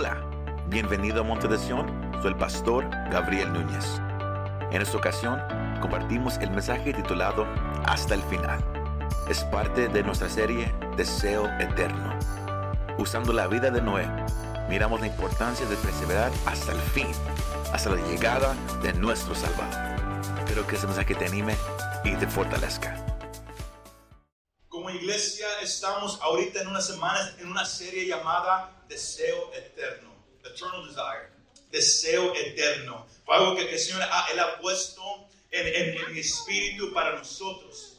Hola, bienvenido a Monte de Sion, soy el pastor Gabriel Núñez. En esta ocasión compartimos el mensaje titulado Hasta el final. Es parte de nuestra serie Deseo Eterno. Usando la vida de Noé, miramos la importancia de perseverar hasta el fin, hasta la llegada de nuestro Salvador. Espero que este mensaje te anime y te fortalezca. Como iglesia estamos ahorita en unas semanas en una serie llamada Deseo Eterno, Eternal Desire, Deseo Eterno. Algo que, el Señor ha, él ha puesto en, en, mi espíritu para nosotros.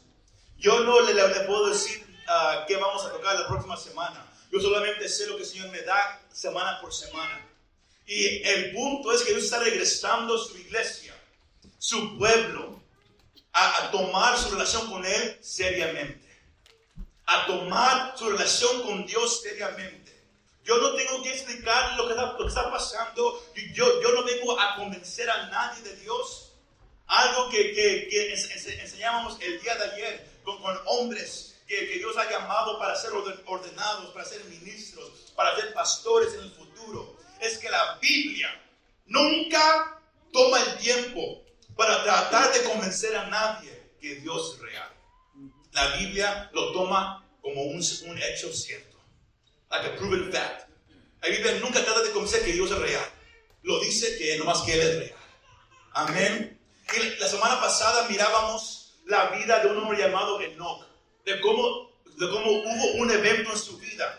Yo no le, le puedo decir uh, qué vamos a tocar la próxima semana. Yo solamente sé lo que el Señor me da semana por semana. Y el punto es que Dios está regresando a su iglesia, su pueblo, a tomar su relación con Él seriamente a tomar su relación con Dios seriamente. Yo no tengo que explicar lo que está, pasando. Yo, yo no vengo a convencer a nadie de Dios. Algo que, que, que enseñábamos el día de ayer con, con hombres que, que, Dios ha llamado para ser ordenados, para ser ministros, para ser pastores en el futuro. Es que la Biblia nunca toma el tiempo para tratar de convencer a nadie que Dios es real. La Biblia lo toma como un, un hecho cierto. Like a proven fact. La Biblia nunca trata de convencer que Dios es real. Lo dice que nomás que Él es real. Amén. Y la semana pasada mirábamos la vida de un hombre llamado Enoch. De cómo, de cómo hubo un evento en su vida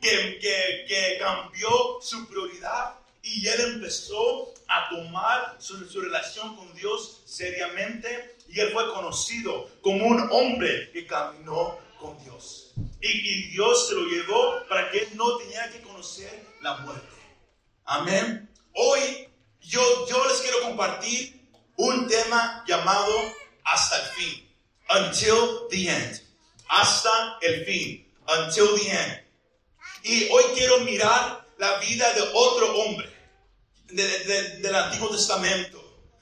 que, que, que cambió su prioridad y él empezó a tomar su, su, relación con Dios seriamente y él fue conocido como un hombre que caminó Dios. Y, Dios se lo llevó para que él no tenía que conocer la muerte. Amén. Hoy yo, yo les quiero compartir un tema llamado hasta el fin. Until the end. Hasta el fin. Until the end. Y hoy quiero mirar la vida de otro hombre de, de, del Antiguo Testamento.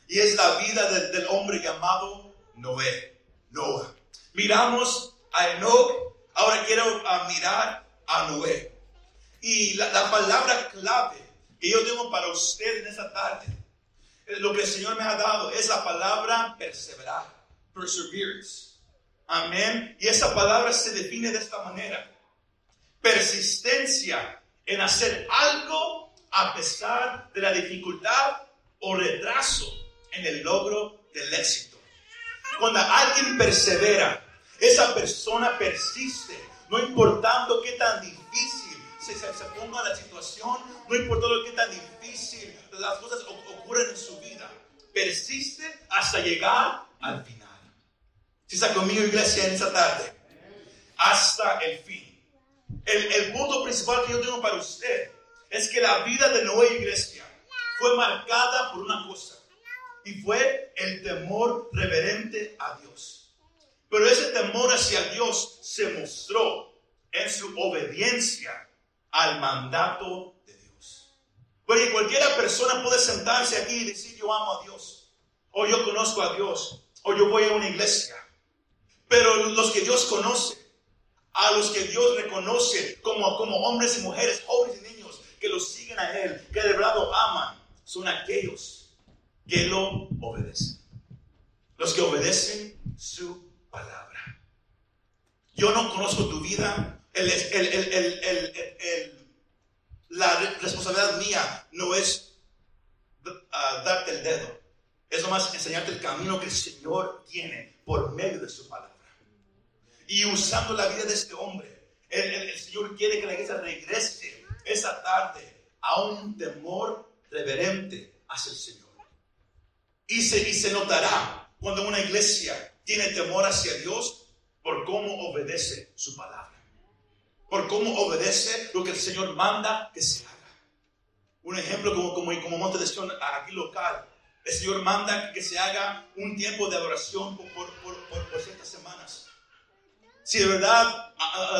Y es la vida de, del hombre llamado Noé. Noah. Miramos a Enoch, ahora quiero uh, mirar a Noé. Y la, la, palabra clave que yo tengo para usted en esta tarde, lo que el Señor me ha dado, es la palabra perseverar, perseverance. Amén. Y esa palabra se define de esta manera. Persistencia en hacer algo a pesar de la dificultad o retraso en el logro del éxito. Cuando alguien persevera, esa persona persiste, no importando qué tan difícil se, se, ponga la situación, no importando qué tan difícil las cosas ocurren en su vida, persiste hasta llegar al final. Si está conmigo, iglesia, en esta tarde, hasta el fin. El, el punto principal que yo tengo para usted es que la vida de Noé, iglesia, fue marcada por una cosa, y fue el temor reverente a Dios. Pero ese temor hacia Dios se mostró en su obediencia al mandato de Dios. Porque cualquiera persona puede sentarse aquí y decir yo amo a Dios, o yo conozco a Dios, o yo voy a una iglesia. Pero los que Dios conoce, a los que Dios reconoce como, como hombres y mujeres, jóvenes y niños, que lo siguen a Él, que de verdad lo aman, son aquellos que lo obedecen. Los que obedecen su palabra. Yo no conozco tu vida. El, el, el, la responsabilidad mía no es uh, darte el dedo. Es nomás enseñarte el camino que el Señor tiene por medio de su palabra. Y usando la vida de este hombre, el, Señor quiere que la iglesia regrese esa tarde a un temor reverente hacia el Señor. Y se, y se notará cuando una iglesia tiene temor hacia Dios por cómo obedece su palabra. Por cómo obedece lo que el Señor manda que se haga. Un ejemplo como, como, como Monte de Sion aquí local. El Señor manda que se haga un tiempo de adoración por, por, por, por ciertas semanas. Si de verdad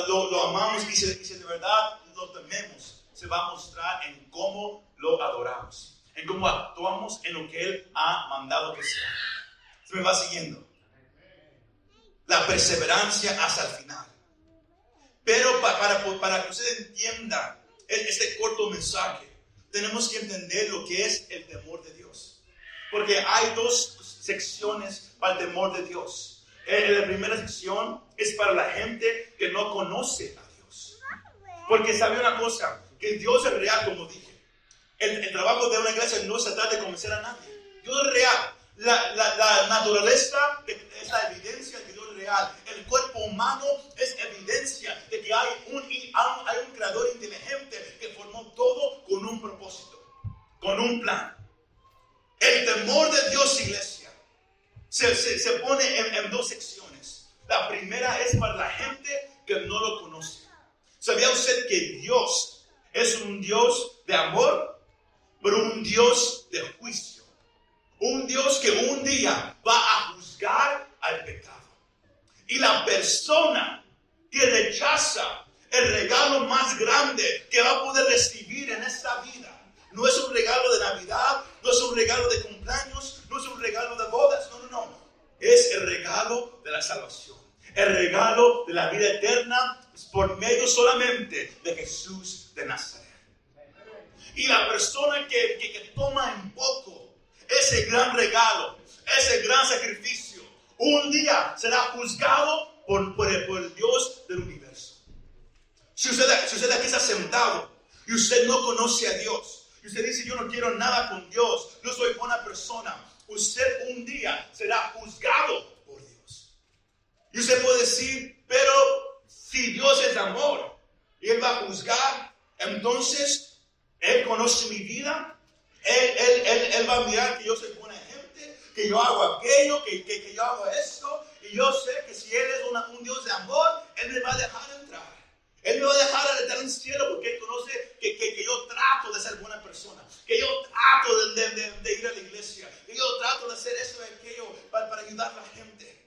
lo, lo amamos y si, si de verdad lo tememos, se va a mostrar en cómo lo adoramos, en cómo actuamos en lo que Él ha mandado que sea. Se me va siguiendo la perseverancia hasta el final. Pero para, para, que usted entienda este corto mensaje, tenemos que entender lo que es el temor de Dios. Porque hay dos secciones para el temor de Dios. Eh, la primera sección es para la gente que no conoce a Dios. Porque sabe una cosa, que Dios es real, como dije. El, trabajo de una iglesia no se trata de convencer a nadie. Dios es real. La, la, la naturaleza la evidencia de que Dios El cuerpo humano es evidencia de que hay un, hay un creador inteligente que formó todo con un propósito, con un plan. El temor de Dios, iglesia, se, se, se pone en, en dos secciones. La primera es para la gente que no lo conoce. ¿Sabía usted que Dios es un Dios de amor, pero un Dios de juicio? Un Dios que un día va a juzgar al pecado. Y la persona que rechaza el regalo más grande que va a poder recibir en esta vida, no es un regalo de Navidad, no es un regalo de cumpleaños, no es un regalo de bodas, no, no, no. Es el regalo de la salvación. El regalo de la vida eterna por medio solamente de Jesús de Nazaret. Y la persona que, que, que toma en poco ese gran regalo, ese gran sacrificio, un día será juzgado por, por, el, Dios del universo. Si usted, si usted aquí está sentado y usted no conoce a Dios, y usted dice, yo no quiero nada con Dios, no soy buena persona, usted un día será juzgado por Dios. Y usted puede decir, pero si Dios es amor y Él va a juzgar, entonces Él conoce mi vida, él, él, él, va a mirar que yo soy que yo hago aquello, que, que, que yo hago esto. Y yo sé que si Él es un Dios de amor, Él me va a dejar entrar. Él me va a dejar entrar en el cielo porque Él conoce que, que, que, yo trato de ser buena persona, que yo trato de, ir a la iglesia, que yo trato de hacer eso y aquello para, para ayudar a la gente.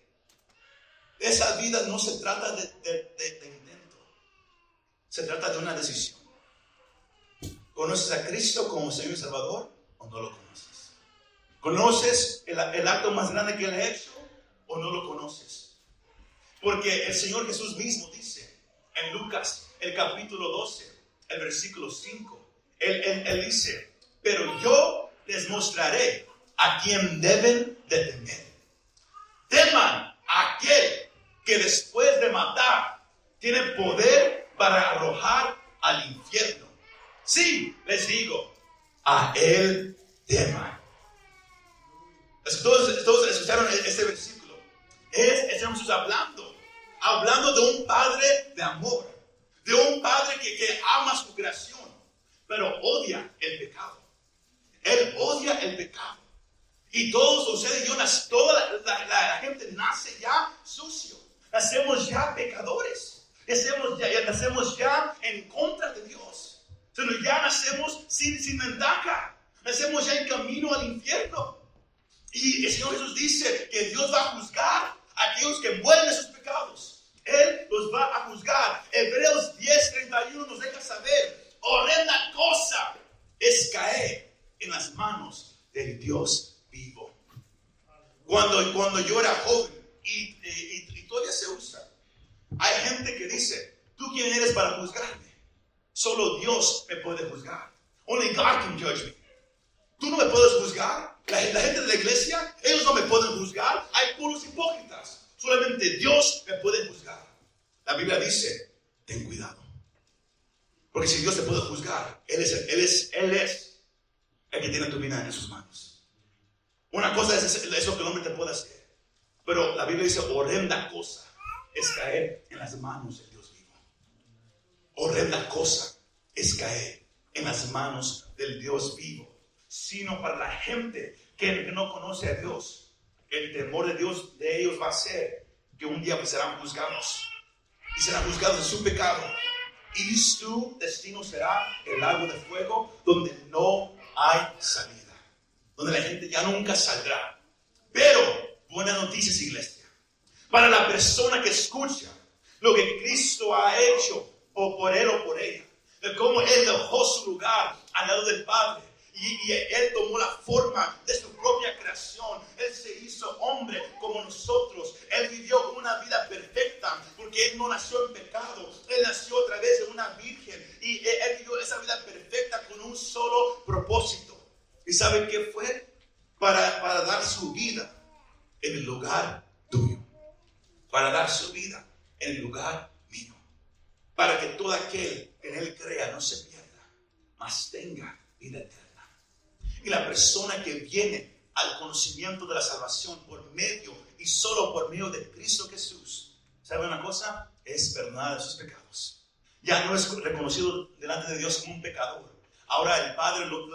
Esa vida no se trata de, de intento, se trata de una decisión. ¿Conoces a Cristo como Señor y Salvador o no lo conoces? ¿Conoces el, acto más grande que Él ha hecho o no lo conoces? Porque el Señor Jesús mismo dice en Lucas, el capítulo 12, el versículo 5, Él, él dice, pero yo les mostraré a quien deben de temer. Teman a aquel que después de matar tiene poder para arrojar al infierno. Sí, les digo, a Él tema. Todos, escucharon este versículo. Es, estamos hablando, hablando de un padre de amor, de un padre que, que ama su creación, pero odia el pecado. Él odia el pecado. Y todos ustedes y yo, toda la, gente nace ya sucio. Nacemos ya pecadores. Nacemos ya, nacemos en contra de Dios. Pero ya nacemos sin, sin ventaja. Nacemos ya en camino al infierno. Y el Señor Jesús dice que Dios va a juzgar a aquellos que mueren de sus pecados. Él los va a juzgar. Hebreos 10, 31 nos deja saber, horrenda cosa es caer en las manos del Dios vivo. Cuando, cuando yo era joven, y, y, y todavía se usa, hay gente que dice, ¿tú quién eres para juzgarme? Solo Dios me puede juzgar. Only God can judge me. Tú no me puedes juzgar. La, gente de la iglesia, ellos no me pueden juzgar. Hay puros hipócritas. Solamente Dios me puede juzgar. La Biblia dice, ten cuidado. Porque si Dios te puede juzgar, Él es, el que tiene tu vida en sus manos. Una cosa es eso que el hombre te puede hacer. Pero la Biblia dice, horrenda cosa es caer en las manos de Dios horrenda cosa es caer en las manos del Dios vivo, sino para la gente que no conoce a Dios. El temor de Dios de ellos va a ser que un día pues serán juzgados y serán juzgados de su pecado y su destino será el lago de fuego donde no hay salida, donde la gente ya nunca saldrá. Pero, buenas noticias, iglesia, para la persona que escucha lo que Cristo ha hecho o por él o por ella. De cómo él dejó su lugar al lado del Padre. Y, él tomó la forma de su propia creación. Él se hizo hombre como nosotros. Él vivió una vida perfecta porque él no nació en pecado. Él nació a través de una virgen y él, vivió esa vida perfecta con un solo propósito. ¿Y saben qué fue? Para, para dar su vida en el lugar tuyo. Para dar su vida en el lugar mío. Para que todo aquel que en él crea no se pierda, mas tenga vida eterna. Y la persona que viene al conocimiento de la salvación por medio y solo por medio de Cristo Jesús, ¿sabe una cosa? Es perdonada de sus pecados. Ya no es reconocido delante de Dios como un pecador. Ahora el Padre lo,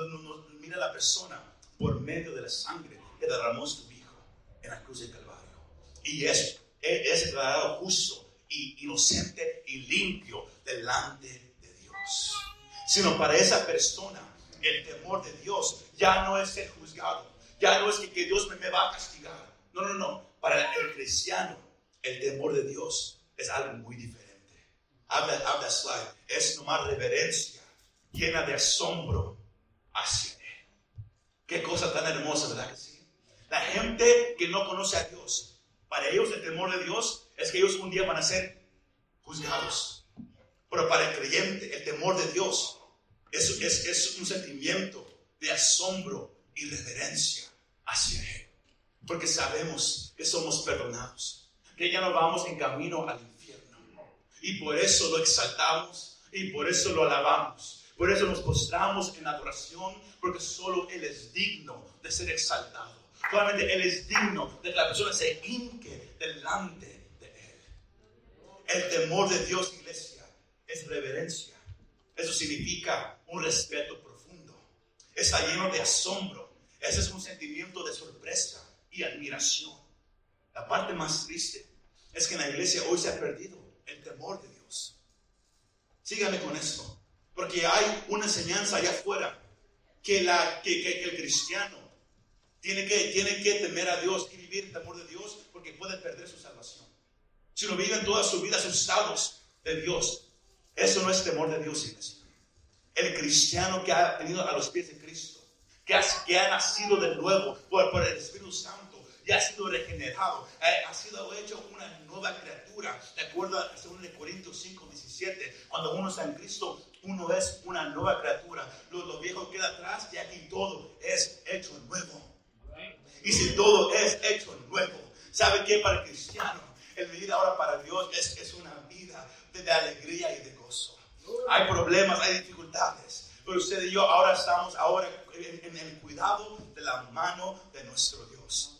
mira a la persona por medio de la sangre que derramó su Hijo en la cruz de Calvario. Y es, es declarado justo y inocente y limpio delante de Dios. Sino para esa persona el temor de Dios ya no es ser juzgado, ya no es que, Dios me, me, va a castigar. No, no, no. Para el cristiano, el temor de Dios es algo muy diferente. Habla, habla slide. Es nomás reverencia, llena de asombro hacia Él. Qué cosa tan hermosa, ¿verdad que sí? La gente que no conoce a Dios, para ellos el temor de Dios es que ellos un día van a ser juzgados. Pero para el creyente, el temor de Dios es, es, un sentimiento de asombro y reverencia hacia Él. Porque sabemos que somos perdonados, que ya no vamos en camino al infierno. Y por eso lo exaltamos y por eso lo alabamos. Por eso nos postramos en adoración, porque solo Él es digno de ser exaltado. Solamente Él es digno de que la persona se hinque delante de Él. El temor de Dios, iglesia, es reverencia. Eso significa un respeto profundo. Está lleno de asombro. Ese es un sentimiento de sorpresa y admiración. La parte más triste es que en la iglesia hoy se ha perdido el temor de Dios. Sígame con esto, porque hay una enseñanza allá afuera que, la, que, el cristiano tiene que, tiene que temer a Dios y vivir el temor de Dios porque puede perder su salvación. Si no viven toda su vida asustados de Dios, eso no es temor de Dios, iglesia. El cristiano que ha venido a los pies de Cristo, que ha, que ha nacido de nuevo por, el Espíritu Santo, ya ha sido regenerado, ha, sido hecho una nueva criatura. De acuerdo a 2 Corintios 5, 17, cuando uno está en Cristo, uno es una nueva criatura. Lo, lo viejo queda atrás y aquí todo es hecho nuevo. Y si todo es hecho nuevo, ¿sabe qué? Para el cristiano, el vivir ahora para Dios es, es una vida de alegría y de gozo. Hay problemas, hay dificultades, pero usted y yo ahora estamos ahora en, el cuidado de la mano de nuestro Dios.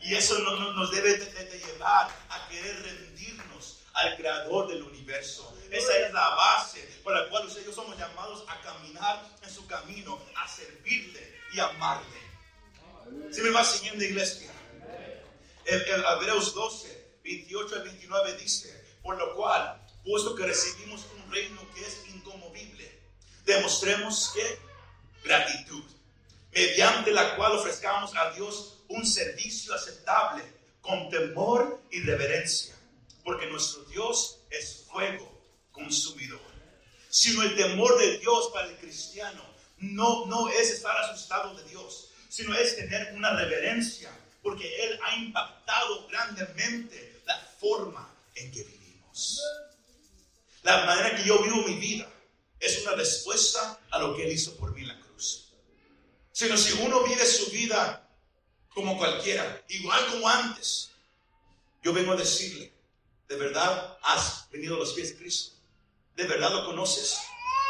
Y eso nos, debe de, llevar a querer rendirnos al creador del universo. Esa es la base por la cual usted y yo somos llamados a caminar en su camino, a servirle y amarle. Si me va siguiendo, iglesia. El, el Hebreos 12, 28 al 29 dice, por lo cual puesto que recibimos un reino que es incomovible, demostremos que gratitud, mediante la cual ofrezcamos a Dios un servicio aceptable con temor y reverencia, porque nuestro Dios es fuego consumidor. Sino el temor de Dios para el cristiano no, no es estar asustado de Dios, sino es tener una reverencia, porque Él ha impactado grandemente la forma en que vivimos. La manera que yo vivo mi vida es una respuesta a lo que Él hizo por mí en la cruz. Sino si uno vive su vida como cualquiera, igual como antes, yo vengo a decirle, de verdad has venido a los pies de Cristo. De verdad lo conoces.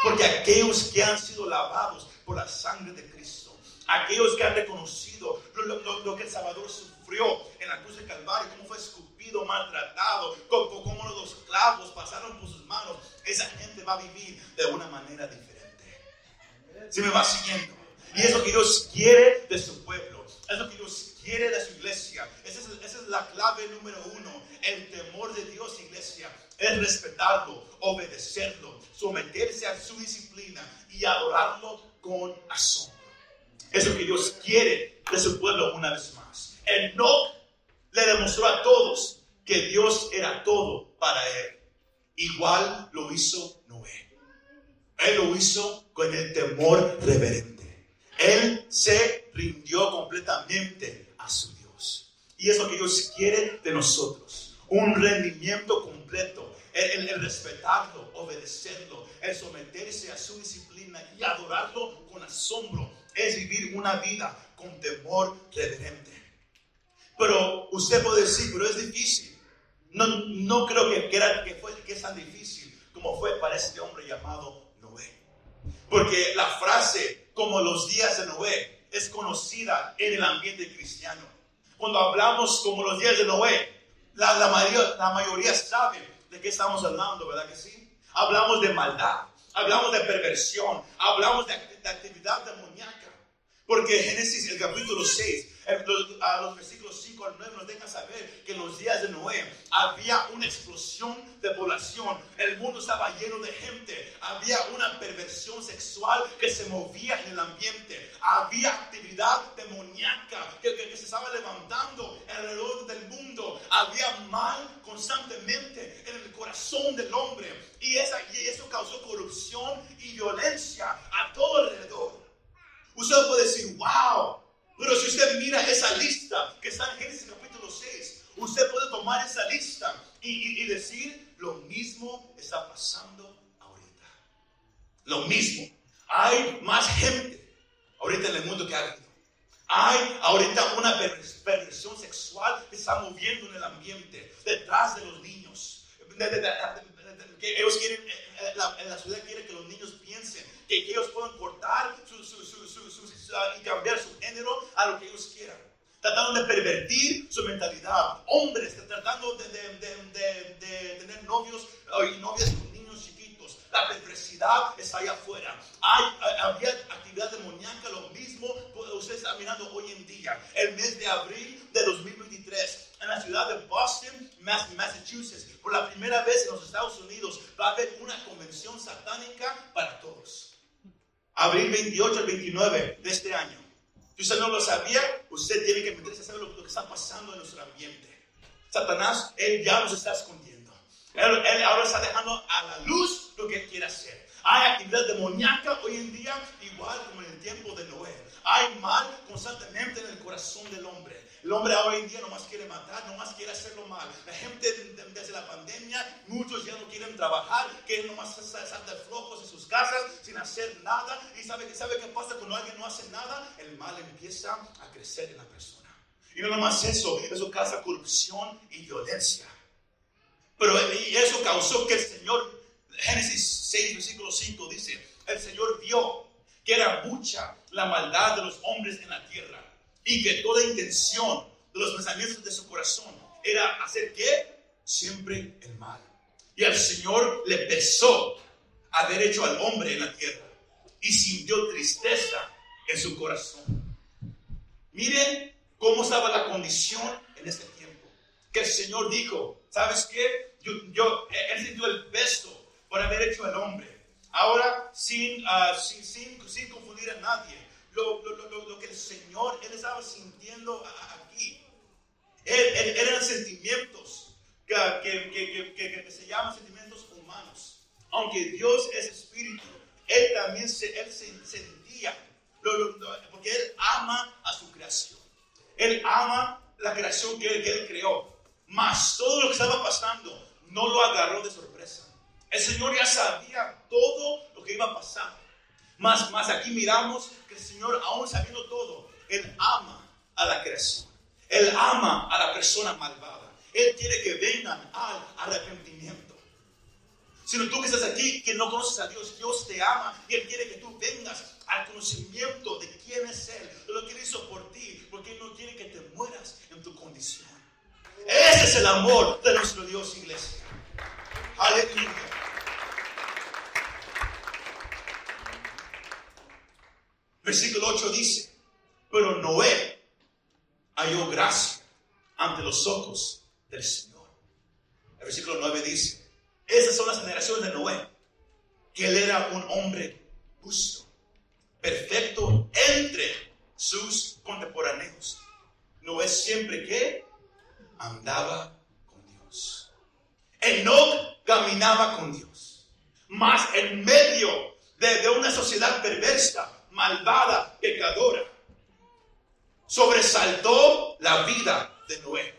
Porque aquellos que han sido lavados por la sangre de Cristo, aquellos que han reconocido lo, que el Salvador sufrió en la cruz de Calvario, cómo fue escupido, maltratado, cómo, cómo los clavos pasaron por sus manos, esa gente va a vivir de una manera diferente. Si me va siguiendo. Y es lo que Dios quiere de su pueblo. Es que Dios quiere de su iglesia. Esa es, esa es la clave número uno. El temor de Dios, iglesia, es respetarlo, obedecerlo, someterse a su disciplina y adorarlo con asombro. Es lo que Dios quiere de su pueblo una vez más. Él no le demostró a todos que Dios era todo para él. Igual lo hizo Noé. Él lo hizo con el temor reverente. Él se rindió completamente a su Dios. Y es lo que Dios quiere de nosotros. Un rendimiento completo el, el, respetarlo, obedecerlo, el someterse a su disciplina y adorarlo con asombro, es vivir una vida con temor reverente. Pero usted puede decir, pero es difícil. No, no creo que, que, era, que, fue, que es tan difícil como fue para este hombre llamado Noé. Porque la frase, como los días de Noé, es conocida en el ambiente cristiano. Cuando hablamos como los días de Noé, la, la, mayoría, la mayoría sabe de qué estamos hablando, ¿verdad que sí? Hablamos de maldad, hablamos de perversión, hablamos de, de actividad demoníaca. Porque Génesis, el capítulo 6, a los versículos 5 al 9 nos deja saber que en los días de Noé había una explosión de población, el mundo estaba lleno de gente, había una perversión sexual que se movía en el ambiente, había actividad demoníaca que, se estaba levantando alrededor del mundo, había mal constantemente en el corazón del hombre. Y, y eso causó corrupción y violencia a todo alrededor. Usted puede decir, wow, pero si usted mira esa lista que está en Génesis capítulo 6, usted puede tomar esa lista y, y, decir, lo mismo está pasando ahorita. Lo mismo. Hay más gente ahorita en el mundo que habido. Hay ahorita una perversión sexual que está moviendo en el ambiente, detrás de los niños. ellos quieren, eh, eh, la, la ciudad quiere que los niños piensen que ellos puedan cortar su, su, su, y cambiar su género a lo que ellos quieran. Tratando de pervertir su mentalidad. Hombres tratando de, de, de, tener novios y novias con niños chiquitos. La perversidad está allá afuera. Hay, había actividad demoníaca, lo mismo usted está mirando hoy en día. El mes de abril de 2023, en la ciudad de Boston, Massachusetts, por la primera vez en los Estados Unidos, va a haber una convención satánica para todos abril 28 al 29 de este año. Si usted no lo sabía, usted tiene que meterse a saber lo, que está pasando en nuestro ambiente. Satanás, él ya nos está escondiendo. Él, él, ahora está dejando a la luz lo que él quiere hacer. Hay actividad demoníaca hoy en día, igual como en el tiempo de Noé. Hay mal constantemente en el corazón del hombre. El hombre hoy en día no más quiere matar, no más quiere hacerlo mal. La gente desde la pandemia, muchos ya no quieren trabajar, quieren nomás de flojos en sus casas sin hacer nada. Y sabe, sabe qué pasa cuando alguien no hace nada, el mal empieza a crecer en la persona. Y no nomás eso, eso causa corrupción y violencia. Pero eso causó que el Señor, Génesis 6, versículo 5 dice, el Señor vio que era mucha la maldad de los hombres en la tierra y que toda intención de los pensamientos de su corazón era hacer qué? Siempre el mal. Y al Señor le pesó haber hecho al hombre en la tierra y sintió tristeza en su corazón. Miren cómo estaba la condición en este tiempo. Que el Señor dijo, ¿sabes qué? Yo, yo él sintió el peso por haber hecho al hombre. Ahora, sin, uh, sin, sin, sin confundir a nadie, lo, lo, lo, que el Señor, Él estaba sintiendo aquí. Eran sentimientos que, que, que, que, se llaman sentimientos humanos. Aunque Dios es espíritu, Él también se, él se sentía, porque Él ama a su creación. Él ama la creación que, que Él creó. Mas todo lo que estaba pasando no lo agarró de sorpresa. El Señor ya sabía todo lo que iba a pasar. Más, más aquí miramos que el Señor, aún sabiendo todo, Él ama a la creación. Él ama a la persona malvada. Él quiere que vengan al arrepentimiento. Si no tú que estás aquí, que no conoces a Dios, Dios te ama y Él quiere que tú vengas al conocimiento de quién es Él, de lo que Él hizo por ti, porque Él no quiere que te mueras en tu condición. Ese es el amor de nuestro Dios, iglesia. Aleluya. Versículo 8 dice, pero Noé halló gracia ante los ojos del Señor. El versículo 9 dice, esas son las generaciones de Noé, que él era un hombre justo, perfecto entre sus contemporáneos. Noé siempre que andaba con Dios. Enoch caminaba con Dios. Mas en medio de, una sociedad perversa, malvada, pecadora. Sobresaltó la vida de Noé.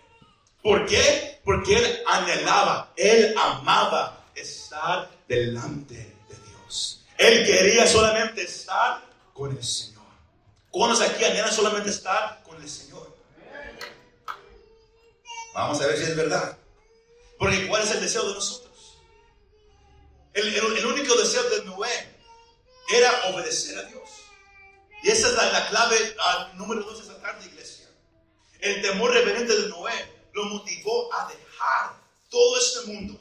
¿Por qué? Porque él anhelaba, él amaba estar delante de Dios. Él quería solamente estar con el Señor. ¿Cuántos aquí anhelan solamente estar con el Señor? Vamos a ver si es verdad. Porque ¿cuál es el deseo de nosotros? El, único deseo de Noé era obedecer a Dios. Y esa es la, clave número dos de esta tarde, iglesia. El temor reverente de Noé lo motivó a dejar todo este mundo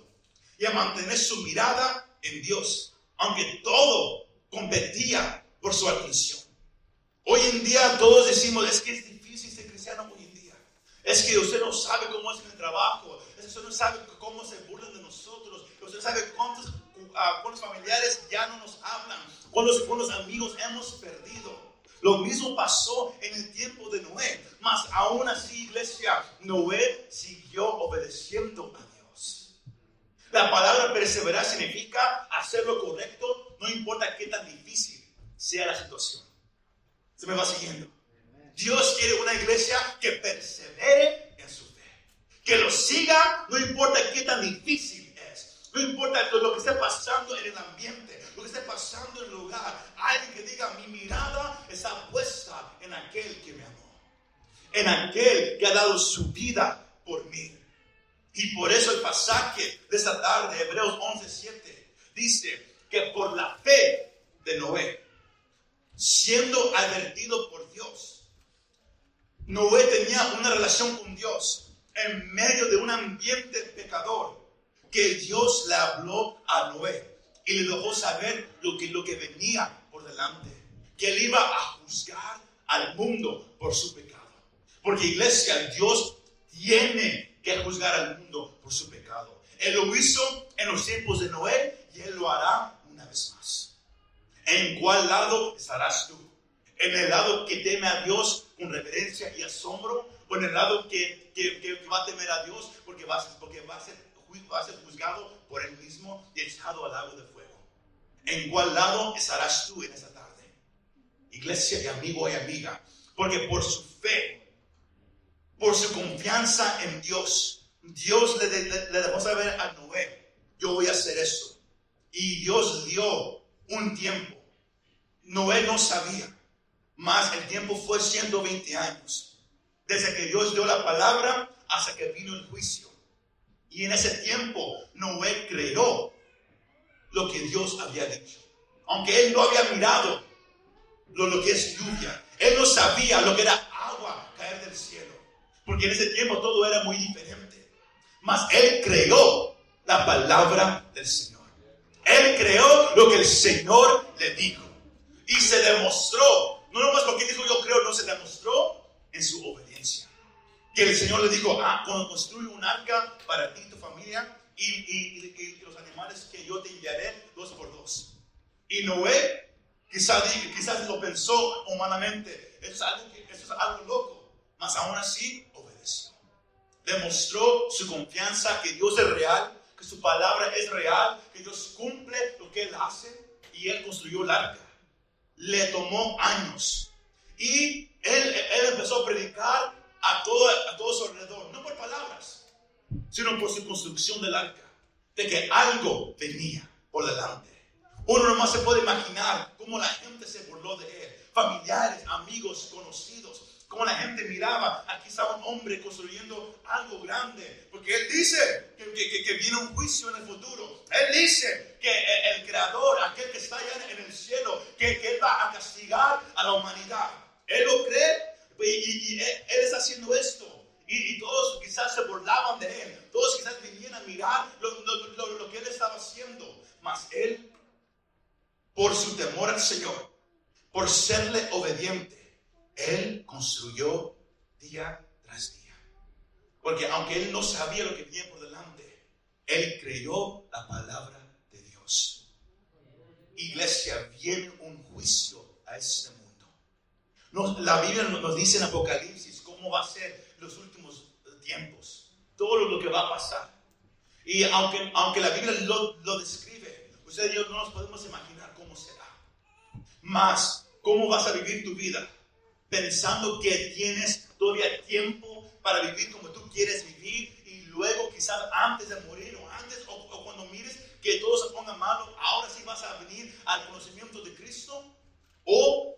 y a mantener su mirada en Dios, aunque todo competía por su atención. Hoy en día todos decimos, es que es difícil ser cristiano. Es que usted no sabe cómo es el trabajo, es que usted no sabe cómo se burlan de nosotros, usted sabe cuántos, uh, cuántos familiares ya no nos hablan, cuántos, cuántos amigos hemos perdido. Lo mismo pasó en el tiempo de Noé, mas aún así, iglesia, Noé siguió obedeciendo a Dios. La palabra perseverar significa hacer lo correcto, no importa qué tan difícil sea la situación. ¿Se me va siguiendo? Dios quiere una iglesia que persevere en su fe, que lo siga, no importa qué tan difícil es, no importa lo que esté pasando en el ambiente, lo que esté pasando en el lugar. Alguien que diga, mi mirada está puesta en aquel que me amó, en aquel que ha dado su vida por mí. Y por eso el pasaje de esta tarde, Hebreos 11:7, dice que por la fe de Noé, siendo advertido por Dios, Noé tenía una relación con Dios en medio de un ambiente pecador, que Dios le habló a Noé y le dejó saber lo que, lo que venía por delante, que él iba a juzgar al mundo por su pecado. Porque iglesia, Dios tiene que juzgar al mundo por su pecado. Él lo hizo en los tiempos de Noé y él lo hará una vez más. ¿En cuál lado estarás tú? ¿En el lado que teme a Dios con reverencia y asombro? ¿O en el lado que, que, va a temer a Dios porque va, porque a ser, va a ser juzgado por él mismo y echado al lago de fuego? ¿En cuál lado estarás tú en esta tarde? Iglesia y amigo y amiga. Porque por su fe, por su confianza en Dios, Dios le, dejó saber a Noé, yo voy a hacer esto. Y Dios dio un tiempo. Noé no sabía, más el tiempo fue 120 años. Desde que Dios dio la palabra hasta que vino el juicio. Y en ese tiempo Noé creó lo que Dios había dicho. Aunque él no había mirado lo, que es lluvia, él no sabía lo que era agua caer del cielo. Porque en ese tiempo todo era muy diferente. Mas él creó la palabra del Señor. Él creó lo que el Señor le dijo. Y se demostró, no nomás porque dijo yo creo, no se demostró en su obediencia. Que el Señor le dijo, ah, cuando construye un arca para ti y tu familia, y, los animales que yo te enviaré dos por dos. Y Noé quizás, quizás lo pensó humanamente, eso es, algo eso es algo loco, mas aún así obedeció. Demostró su confianza que Dios es real, que su palabra es real, que Dios cumple lo que Él hace y Él construyó el arca. Le tomó años. Y él, empezó a predicar a todo, a todo su alrededor, no por palabras, sino por su construcción del arca, de que algo venía por delante. Uno nomás se puede imaginar cómo la gente se burló de él, familiares, amigos, conocidos, cómo la gente miraba, aquí estaba un hombre construyendo algo grande, porque él dice que, que, viene un juicio en el futuro, él dice que el, creador, aquel que está allá en el cielo, que, que él va a castigar a la humanidad. Él lo cree y, y él está haciendo esto y, todos quizás se burlaban de él. Todos quizás venían a mirar lo, que él estaba haciendo. Mas él, por su temor al Señor, por serle obediente, él construyó día tras día. Porque aunque él no sabía lo que venía por delante, él creyó la palabra de Dios. Iglesia, viene un juicio a este mundo. la Biblia nos dice en Apocalipsis cómo va a ser los últimos tiempos, todo lo que va a pasar. Y aunque, aunque la Biblia lo, lo describe, usted y yo no nos podemos imaginar cómo será. Más, ¿cómo vas a vivir tu vida? Pensando que tienes todavía tiempo para vivir como tú quieres vivir luego quizás antes de morir o antes o, o cuando mires que todo se ponga malo, ahora sí vas a venir al conocimiento de Cristo o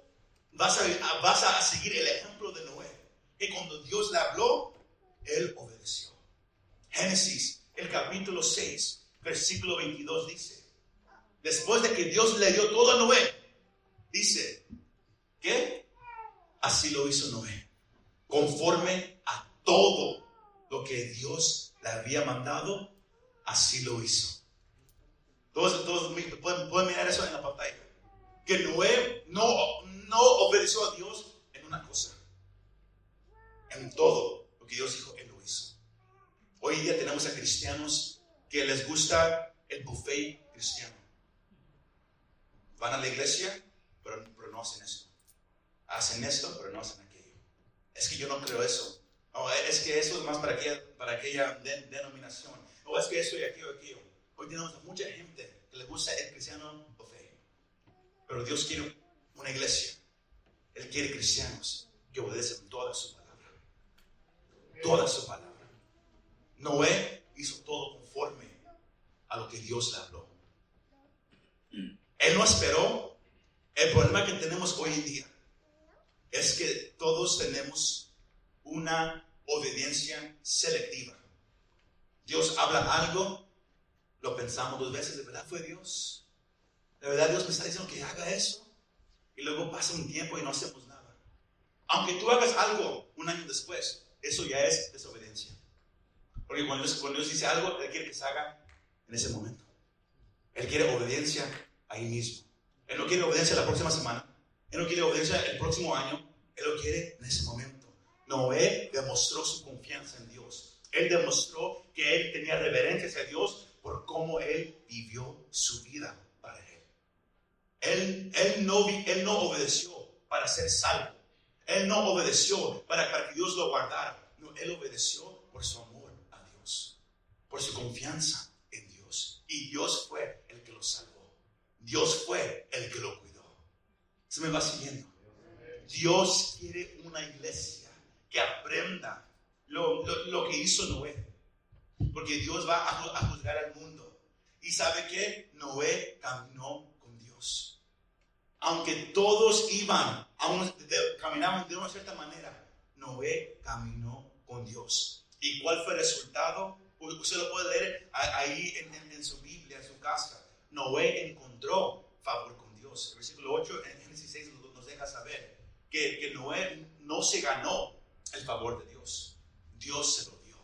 vas a, vas a seguir el ejemplo de Noé, que cuando Dios le habló, él obedeció. Génesis, el capítulo 6, versículo 22 dice, después de que Dios le dio todo a Noé, dice, ¿qué? Así lo hizo Noé, conforme a todo lo que Dios le había mandado, así lo hizo. Todos, todos pueden, pueden mirar eso en la pantalla. Que Noé no, no obedeció a Dios en una cosa. En todo lo que Dios dijo, Él lo hizo. Hoy día tenemos a cristianos que les gusta el buffet cristiano. Van a la iglesia, pero, no hacen esto. Hacen esto, pero no hacen aquello. Es que yo no creo eso. es que eso es más para aquella, para aquella denominación. O es que eso y aquello y aquello. Hoy tenemos a mucha gente que le gusta el cristiano buffet. Pero Dios quiere una iglesia. Él quiere cristianos que obedecen toda su palabra. Toda su palabra. Noé hizo todo conforme a lo que Dios le habló. Él no esperó. El problema que tenemos hoy en día es que todos tenemos una obediencia selectiva. Dios habla algo, lo pensamos dos veces, ¿de verdad fue Dios? ¿De verdad Dios me está diciendo que haga eso? Y luego pasa un tiempo y no hacemos nada. Aunque tú hagas algo un año después, eso ya es desobediencia. Porque cuando Dios, dice algo, Él quiere que se haga en ese momento. Él quiere obediencia ahí mismo. Él no quiere obediencia la próxima semana. Él no quiere obediencia el próximo año. Él lo quiere en ese momento. Noé demostró su confianza en Dios. Él demostró que él tenía reverencia hacia Dios por cómo él vivió su vida para él. Él, él, no, él no obedeció para ser salvo. Él no obedeció para, para que Dios lo guardara. Él obedeció por su amor por su confianza en Dios. Y Dios fue el que lo salvó. Dios fue el que lo cuidó. Se me va siguiendo. Dios quiere una iglesia que aprenda lo, que hizo Noé. Porque Dios va a, juzgar al mundo. Y sabe que Noé caminó con Dios. Aunque todos iban, a caminaban de una cierta manera, Noé caminó con Dios. ¿Y cuál fue el resultado? Usted lo puede leer ahí en, su Biblia, en su casa. Noé encontró favor con Dios. El versículo 8 en Génesis 6 nos deja saber que, que Noé no se ganó el favor de Dios. Dios se lo dio.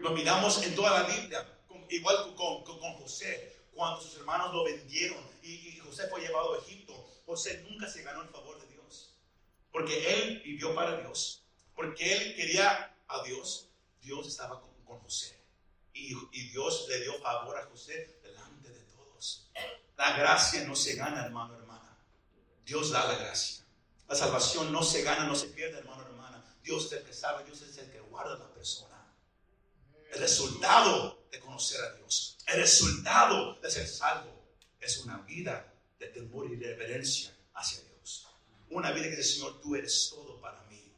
Lo miramos en toda la Biblia, igual con, con, José, cuando sus hermanos lo vendieron y, y, José fue llevado a Egipto. José nunca se ganó el favor de Dios, porque él vivió para Dios, porque él quería a Dios. Dios estaba con con José. Y, y, Dios le dio favor a José delante de todos. La gracia no se gana, hermano, hermana. Dios da la gracia. La salvación no se gana, no se pierde, hermano, hermana. Dios es el que sabe, Dios es el que guarda a la persona. El resultado de conocer a Dios, el resultado de ser salvo, es una vida de temor y reverencia hacia Dios. Una vida que dice, Señor, tú eres todo para mí.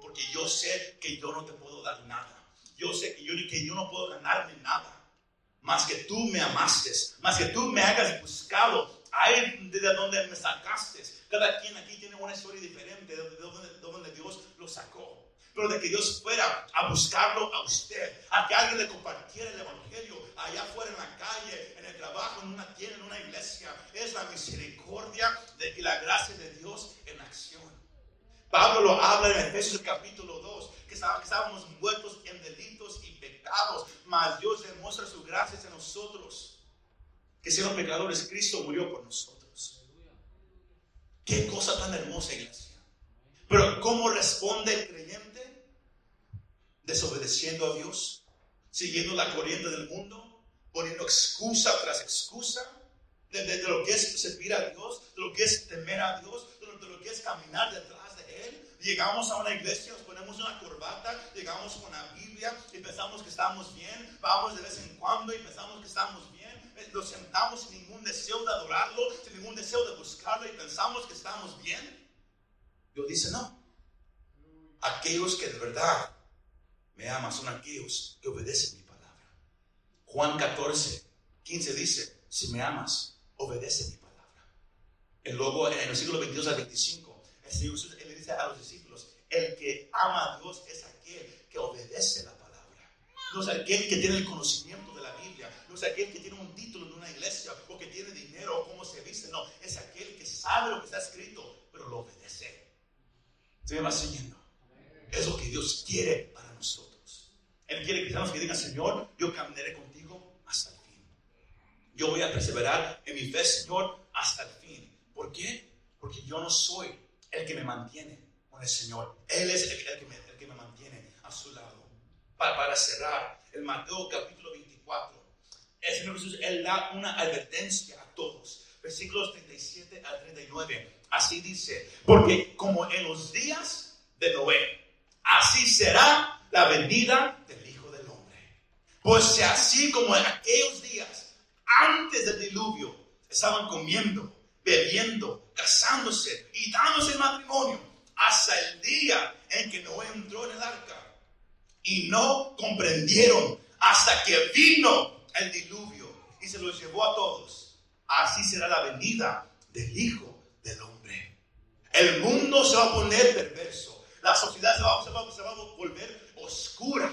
Porque yo sé que yo no te puedo dar nada yo sé que yo, que yo no puedo ganarme nada, más que tú me amaste, más que tú me hagas buscado, ahí de donde me sacaste. Cada quien aquí tiene una historia diferente de donde, de donde Dios lo sacó. Pero de que Dios fuera a buscarlo a usted, a que alguien le compartiera el Evangelio allá afuera en la calle, en el trabajo, en una tienda, en una iglesia, es la misericordia de, y la gracia de Dios en acción. Pablo lo habla en Efesios capítulo 2, que estábamos muertos en delitos y pecados, mas Dios demuestra su gracia en nosotros, que siendo pecadores, Cristo murió por nosotros. Qué cosa tan hermosa, iglesia. Pero ¿cómo responde el creyente? Desobedeciendo a Dios, siguiendo la corriente del mundo, poniendo excusa tras excusa de, lo que es servir a Dios, de lo que es temer a Dios, de lo que es caminar detrás de. Llegamos a una iglesia, nos ponemos una corbata, llegamos con la Biblia y pensamos que estamos bien, vamos de vez en cuando y pensamos que estamos bien, eh, nos sentamos sin ningún deseo de adorarlo, sin ningún deseo de buscarlo y pensamos que estamos bien. Dios dice no. Aquellos que de verdad me ama son aquellos que obedecen mi palabra. Juan 14, 15 dice, si me amas, obedece mi palabra. Y luego en el siglo 22 al 25, el Señor Jesús le dice a los discípulos, el que ama a Dios es aquel que obedece la palabra. No es aquel que tiene el conocimiento de la Biblia, no es aquel que tiene un título en una iglesia o que tiene dinero o cómo se viste, no, es aquel que sabe lo que está escrito, pero lo obedece. ¿Se me va siguiendo? Es lo que Dios quiere para nosotros. Él quiere que que digan, Señor, yo caminaré contigo hasta el fin. Yo voy a perseverar en mi fe, Señor, hasta el fin. ¿Por qué? Porque yo no soy el que me mantiene con el Señor. Él es el, que, me, el que, me, mantiene a su lado. Para, para cerrar, el Mateo capítulo 24, el Señor Jesús, Él da una advertencia a todos. Versículos 37 al 39. Así dice, porque como en los días de Noé, así será la venida del Hijo del Hombre. Pues así como en aquellos días, antes del diluvio, estaban comiendo, bebiendo, casándose y dándose matrimonio, hasta el día en que Noé entró en el arca. Y no comprendieron hasta que vino el diluvio y se los llevó a todos. Así será la venida del Hijo del Hombre. El mundo se va a poner perverso la sociedad se va, se va, a volver oscura.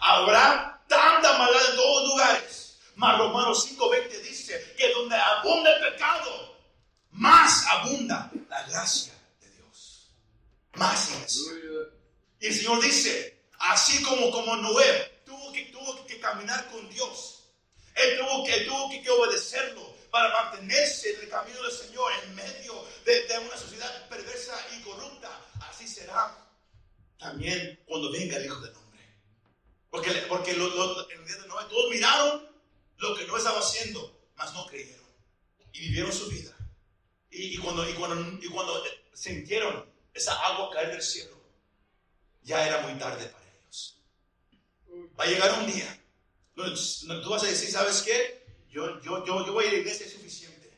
Habrá tanta maldad en todos lugares. Mas Romanos 5:20 dice que donde abunda el pecado, más abunda la gracia de Dios. Más iglesia. Y el Señor dice, así como, como Noé tuvo que, tuvo que caminar con Dios, él tuvo que, tuvo que, obedecerlo para mantenerse en el camino del Señor en medio de, de una sociedad perversa y corrupta así será también cuando venga el Hijo del Hombre. Porque, porque en el día de Noé todos miraron lo que no estaba haciendo, mas no creyeron. Y vivieron su vida. Y, cuando, y, cuando, y cuando sintieron esa agua caer del cielo, ya era muy tarde para ellos. Va a llegar un día donde tú vas a decir, ¿sabes qué? Yo, yo, yo, yo voy a ir a la iglesia, es suficiente.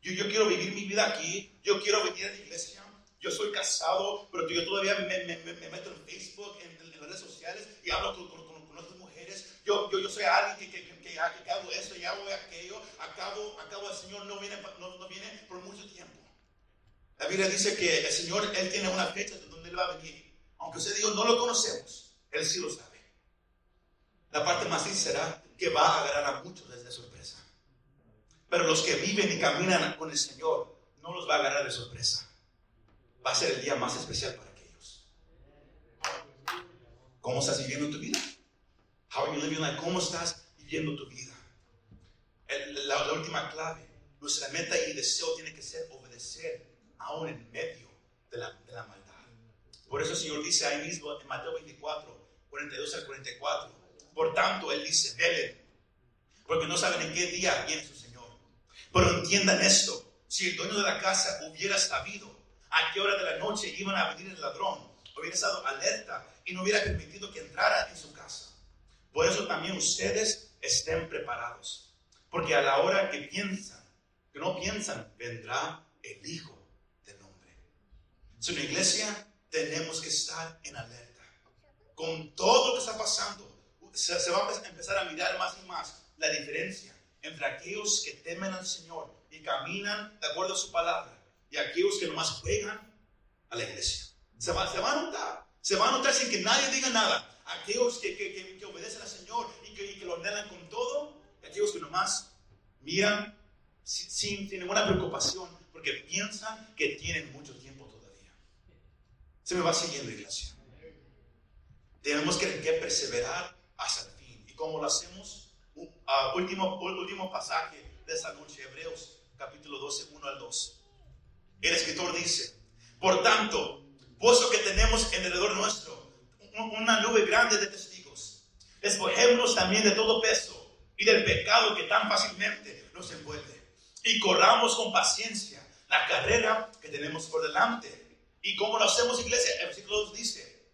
Yo, yo quiero vivir mi vida aquí, yo quiero venir a la iglesia yo soy casado, pero yo todavía me, me, me meto en Facebook, en, las redes sociales y hablo con, con, otras mujeres. Yo, yo, yo soy alguien que, que, que, hago esto y hago aquello. Acabo, acabo el Señor no viene, no, no, viene por mucho tiempo. La Biblia dice que el Señor, Él tiene una fecha de donde Él va a venir. Aunque usted diga, no lo conocemos, Él sí lo sabe. La parte más sincera que va a agarrar a muchos desde sorpresa. Pero los que viven y caminan con el Señor, no los va a agarrar de sorpresa va a ser el día más especial para aquellos. ¿Cómo estás viviendo tu vida? How are you living life? ¿Cómo estás viviendo tu vida? la, última clave, nuestra meta y deseo tiene que ser obedecer aún en medio de la, de la maldad. Por eso el Señor dice ahí mismo en Mateo 24, 42 al 44. Por tanto, Él dice, velen, porque no saben en qué día viene su Señor. Pero entiendan esto, si el dueño de la casa hubiera sabido a qué hora de la noche iban a venir el ladrón. Hubiera estado alerta y no hubiera permitido que entrara en su casa. Por eso también ustedes estén preparados. Porque a la hora que piensan, que no piensan, vendrá el Hijo del Hombre. En la iglesia tenemos que estar en alerta. Con todo lo que está pasando, se, va a empezar a mirar más y más la diferencia entre aquellos que temen al Señor y caminan de acuerdo a su palabra y aquellos que nomás juegan a la iglesia. Se va, se va a notar, se va a notar sin que nadie diga nada. Aquellos que, que, que ordenan con todo, y aquellos que nomás miran sin, sin, ninguna preocupación, porque piensan que tienen mucho tiempo todavía. Se me va siguiendo, iglesia. Tenemos que, perseverar hasta el fin. ¿Y cómo lo hacemos? Uh, último, último pasaje de esta noche, Hebreos capítulo 12, 1 al 2. El escritor dice, por tanto, puesto que tenemos en alrededor nuestro una nube grande de testigos, despojémonos también de todo peso y del pecado que tan fácilmente nos envuelve. Y corramos con paciencia la carrera que tenemos por delante. ¿Y cómo lo hacemos, iglesia? El versículo 2 dice,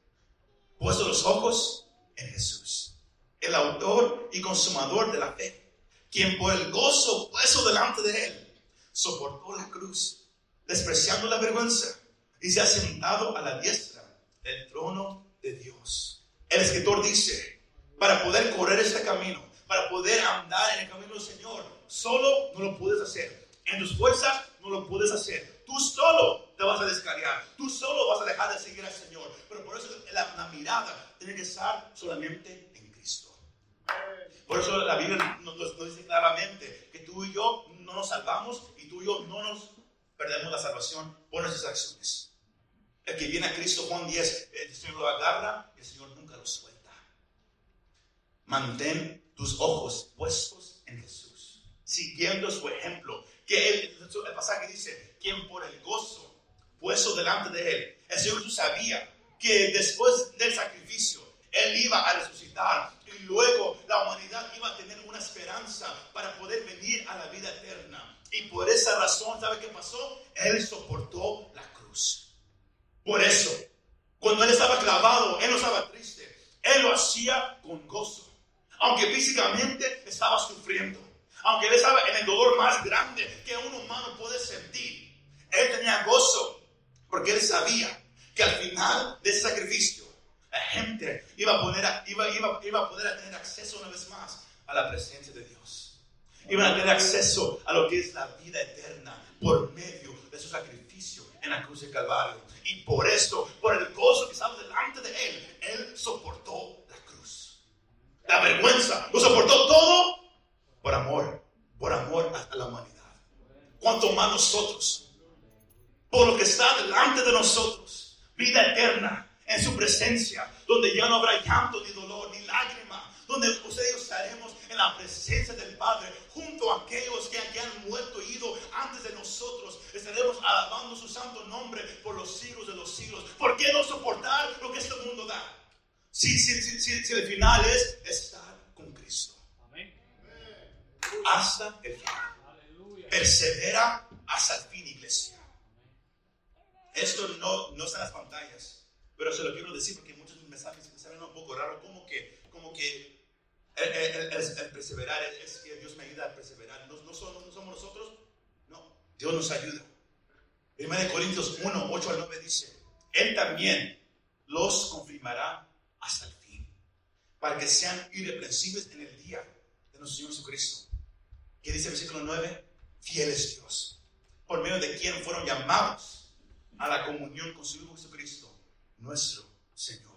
puesto los ojos en Jesús, el autor y consumador de la fe, quien por el gozo puesto delante de él, soportó la cruz despreciando la vergüenza, y se ha sentado a la diestra del trono de Dios. El escritor dice, para poder correr este camino, para poder andar en el camino del Señor, solo no lo puedes hacer. En tus fuerzas no lo puedes hacer. Tú solo te vas a descarriar. Tú solo vas a dejar de seguir al Señor. Pero por eso la, la mirada tiene que estar solamente en Cristo. Por eso la Biblia nos, dice claramente que tú y yo no nos salvamos y tú y yo no nos perdemos la salvación por nuestras acciones. El que viene a Cristo, Juan 10, el Señor lo agarra y el Señor nunca. Mantén tus ojos puestos en Jesús, siguiendo su ejemplo. Que el, el pasaje dice, quien por el gozo puesto delante de él, el Señor Jesús sabía que después del sacrificio, Él iba a resucitar y luego la humanidad iba a tener una esperanza para poder venir a la vida eterna. Y por esa razón, ¿sabe qué pasó? Él soportó la cruz. Por eso, cuando Él estaba clavado, Él no estaba triste. Él lo hacía con gozo. Aunque físicamente estaba sufriendo. Aunque Él estaba en el dolor más grande que un humano puede sentir. Él tenía gozo porque Él sabía que al final de ese sacrificio, la gente iba a, poner iba, iba, iba a poder tener acceso una vez más a la presencia de Dios. Iban a tener acceso a lo que es la vida eterna por medio de su sacrificio en la cruz de Calvario. Y por esto, por el gozo que estaba delante de él, él soportó. La vergüenza, lo soportó todo por amor, por amor a la humanidad. Cuanto más nosotros, por lo que está delante de nosotros, vida eterna en su presencia, donde ya no habrá llanto, ni dolor, ni lágrima, donde ustedes estaremos en la presencia del Padre, junto a aquellos que, han muerto y ido antes de nosotros. Estaremos alabando su santo nombre por los siglos de los siglos. ¿Por qué no soportar lo que este mundo da? Si, si, si, si, el final es estar con Cristo. Hasta el final. Persevera hasta el fin, iglesia. Esto no, no está en las pantallas, pero se lo quiero decir porque muchos mensajes me salen un poco raros, como que, como que el, el- el- el perseverar es, es que Dios me ayuda a perseverar. No, no somos, no somos nosotros, no, Dios nos ayuda. 1 Corintios 1, 8 al 9 dice, Él también los confirmará hasta el fin, para que sean irreprensibles en el día de nuestro Señor Jesucristo. ¿Qué dice el versículo 9? Fiel es Dios, por medio de quien fueron llamados a la comunión con su Hijo Jesucristo, nuestro Señor.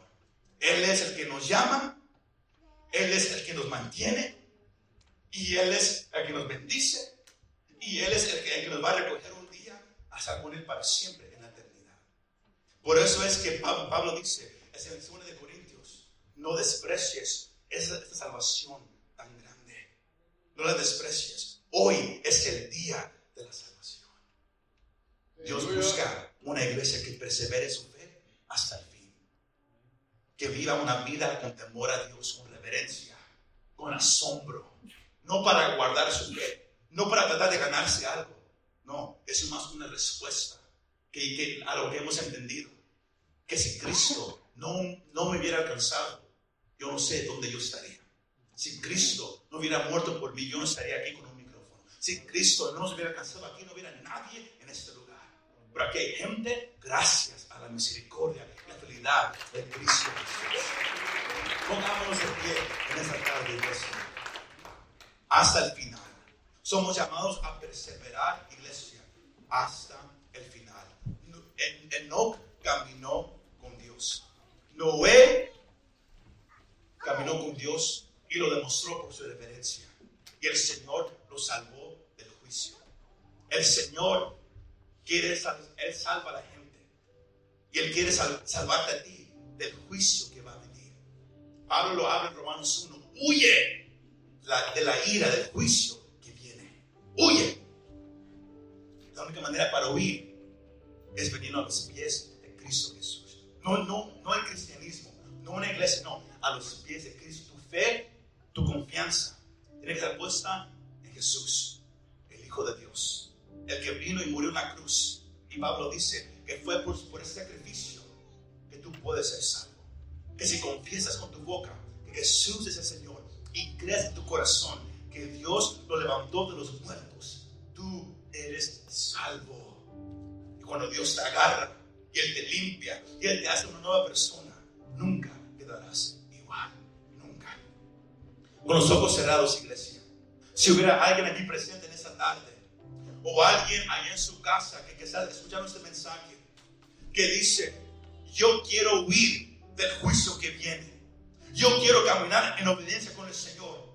Él es el que nos llama, Él es el que nos mantiene, y Él es el que nos bendice, y Él es el que, nos va a recoger un día a estar con Él para siempre en la eternidad. Por eso es que Pa- Pablo dice, es el 2 de Corintios, no desprecies esa, salvación tan grande. No la desprecies. Hoy es el día de la salvación. Dios busca una iglesia que persevere su fe hasta el fin. Que viva una vida con temor a Dios, con reverencia, con asombro. No para guardar su fe, no para tratar de ganarse algo. No, es más una respuesta que, que- a lo que hemos entendido. Que si Cristo no, no me hubiera alcanzado, yo no sé dónde yo estaría. Si Cristo no hubiera muerto por mí, yo no estaría aquí con un micrófono. Si Cristo no nos hubiera alcanzado aquí, no hubiera nadie en este lugar. Pero aquí hay gente gracias a la misericordia y la fidelidad de Cristo. Pongámonos de pie en esta tarde, iglesia. Hasta el final. Somos llamados a perseverar, iglesia, hasta el final. En- Enoch caminó con Dios. Noé caminó con Dios y lo demostró por su reverencia. Y el Señor lo salvó del juicio. El Señor quiere, Él salva a la gente. Y Él quiere sal- salvarte a ti del juicio que va a venir. Pablo lo habla en Romanos 1. Huye de la ira, del juicio que viene. Huye. La única manera para huir es venir a los pies de Cristo Jesús. No, no, no el cristianismo, no una iglesia, no, a los pies de Cristo. Tu fe, tu confianza tiene que estar puesta en Jesús, el Hijo de Dios, el que vino y murió en la cruz. Y Pablo dice que fue por, por ese sacrificio que tú puedes ser salvo. Que si confiesas con tu boca que Jesús es el Señor y crees en tu corazón que Dios lo levantó de los muertos, tú eres salvo. Y cuando Dios te agarra y Él te limpia y Él te hace una nueva persona, nunca quedarás con los ojos cerrados, iglesia. Si hubiera alguien aquí presente en esta tarde, o alguien allá en su casa que, que está escuchando este mensaje, que dice, yo quiero huir del juicio que viene. Yo quiero caminar en obediencia con el Señor.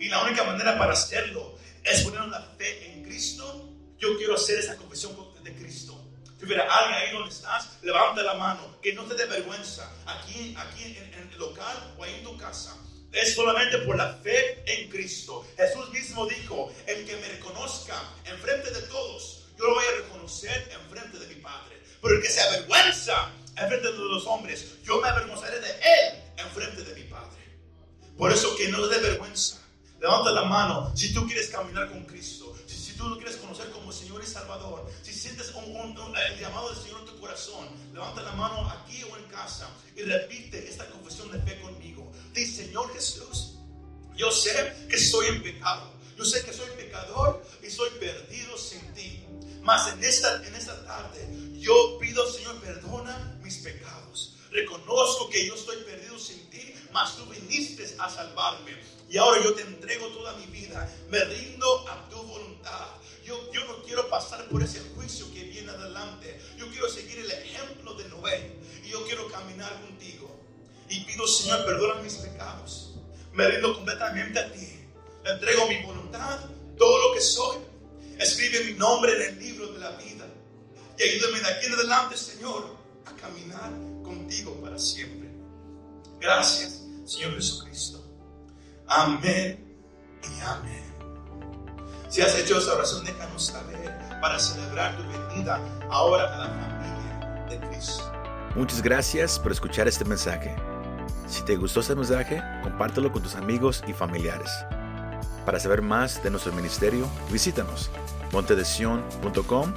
Y la única manera para hacerlo es poner la fe en Cristo. Yo quiero hacer esa confesión de Cristo. Hubiera alguien ahí donde estás, levanta la mano, que no te dé vergüenza, aquí, aquí en, el local o ahí en tu casa. Es solamente por la fe en Cristo. Jesús mismo dijo, el que me reconozca en frente de todos, yo lo voy a reconocer en frente de mi Padre. Pero el que se avergüenza en frente de los hombres, yo me avergonzaré de él en frente de mi Padre. Por eso que no dé vergüenza. Levanta la mano si tú quieres caminar con Cristo. Si, tú lo quieres conocer como Señor y Salvador. Si sientes un, un, el llamado del Señor en tu corazón. Levanta la mano aquí o en casa. Y repite esta confesión de fe conmigo. Dice, Señor Jesús, yo sé que estoy en pecado. Yo sé que soy pecador y soy perdido sin ti. Mas en esta, en esta tarde yo pido, Señor, perdona mis pecados. Reconozco que yo estoy perdido sin ti, mas tú viniste a salvarme. Y ahora yo te entrego toda mi vida. Me rindo a tu voluntad. Yo, yo no quiero pasar por ese juicio que viene adelante. Yo quiero seguir el ejemplo de Noé. Y yo quiero caminar contigo. Y pido, Señor, perdona mis pecados. Me rindo completamente a ti. Entrego mi voluntad, todo lo que soy. Escribe mi nombre en el libro de la vida. Y ayúdame de aquí en adelante, Señor, a caminar contigo para siempre. Gracias, Señor Jesucristo. Amén y amén. Si has hecho esa oración, déjanos saber para celebrar tu venida ahora a la familia de Cristo. Muchas gracias por escuchar este mensaje. Si te gustó este mensaje, compártelo con tus amigos y familiares. Para saber más de nuestro ministerio, visítanos montedesion.com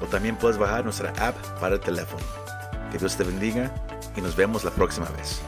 o también puedes bajar nuestra app para el teléfono. Que Dios te bendiga y nos vemos la próxima vez.